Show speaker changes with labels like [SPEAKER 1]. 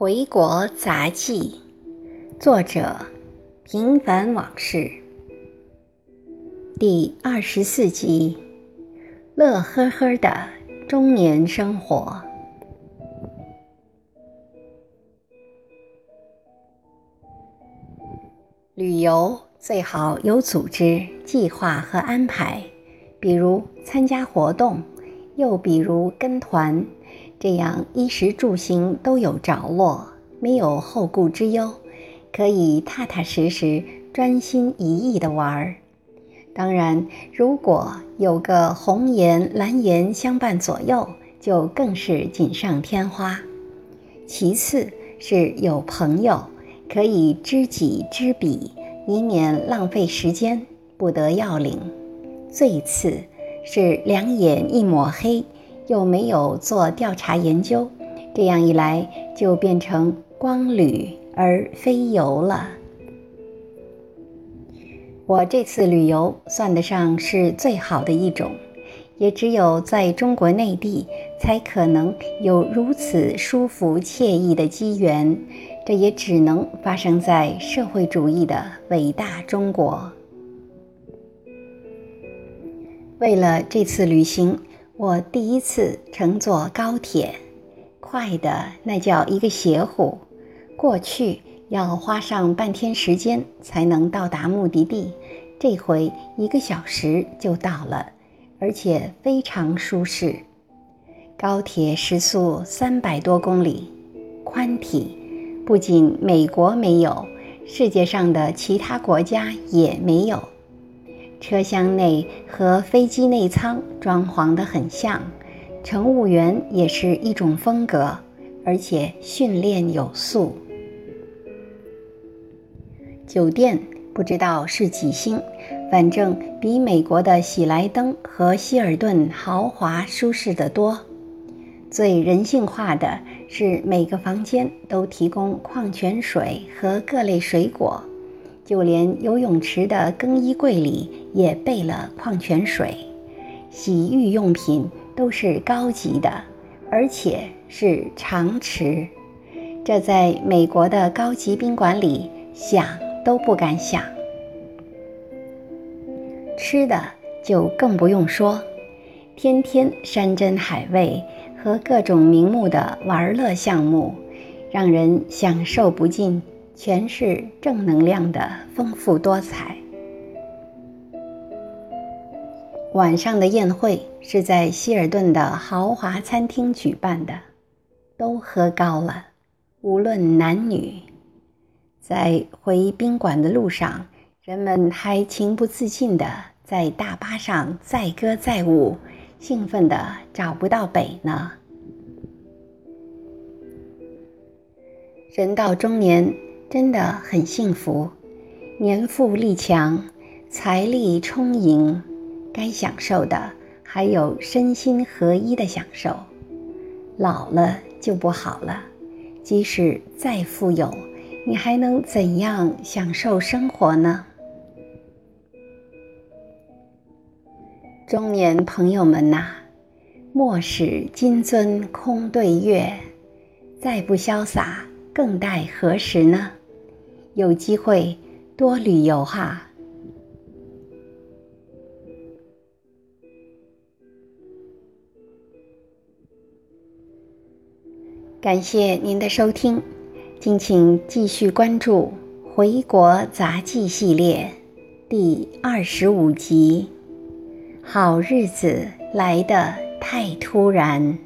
[SPEAKER 1] 回国杂记，作者：平凡往事，第二十四集，乐呵呵的中年生活。旅游最好有组织、计划和安排，比如参加活动，又比如跟团。这样衣食住行都有着落，没有后顾之忧，可以踏踏实实、专心一意的玩儿。当然，如果有个红颜蓝颜相伴左右，就更是锦上添花。其次是有朋友可以知己知彼，以免浪费时间不得要领。最次是两眼一抹黑。又没有做调查研究，这样一来就变成光旅而非游了。我这次旅游算得上是最好的一种，也只有在中国内地才可能有如此舒服惬意的机缘，这也只能发生在社会主义的伟大中国。为了这次旅行。我第一次乘坐高铁，快的那叫一个邪乎。过去要花上半天时间才能到达目的地，这回一个小时就到了，而且非常舒适。高铁时速三百多公里，宽体不仅美国没有，世界上的其他国家也没有。车厢内和飞机内舱装潢得很像，乘务员也是一种风格，而且训练有素。酒店不知道是几星，反正比美国的喜来登和希尔顿豪华舒适得多。最人性化的是每个房间都提供矿泉水和各类水果。就连游泳池的更衣柜里也备了矿泉水，洗浴用品都是高级的，而且是常吃。这在美国的高级宾馆里想都不敢想。吃的就更不用说，天天山珍海味和各种名目的玩乐项目，让人享受不尽。全是正能量的丰富多彩。晚上的宴会是在希尔顿的豪华餐厅举办的，都喝高了，无论男女。在回宾馆的路上，人们还情不自禁地在大巴上载歌载舞，兴奋的找不到北呢。人到中年。真的很幸福，年富力强，财力充盈，该享受的还有身心合一的享受。老了就不好了，即使再富有，你还能怎样享受生活呢？中年朋友们呐，莫使金樽空对月，再不潇洒，更待何时呢？有机会多旅游哈！感谢您的收听，敬请继续关注《回国杂记》系列第二十五集。好日子来得太突然。